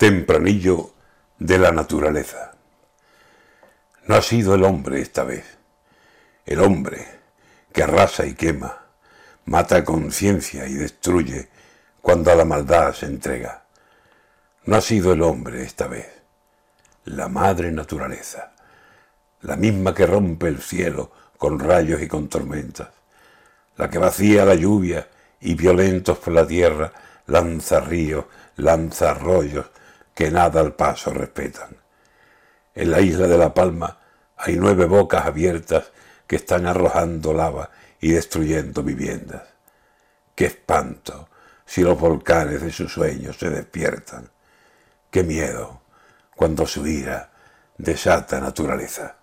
tempranillo de la naturaleza. No ha sido el hombre esta vez, el hombre que arrasa y quema, mata conciencia y destruye cuando a la maldad se entrega. No ha sido el hombre esta vez, la madre naturaleza, la misma que rompe el cielo con rayos y con tormentas, la que vacía la lluvia y violentos por la tierra lanza ríos, lanza arroyos, que nada al paso respetan. En la isla de La Palma hay nueve bocas abiertas que están arrojando lava y destruyendo viviendas. ¡Qué espanto si los volcanes de sus sueños se despiertan! ¡Qué miedo cuando su ira desata naturaleza!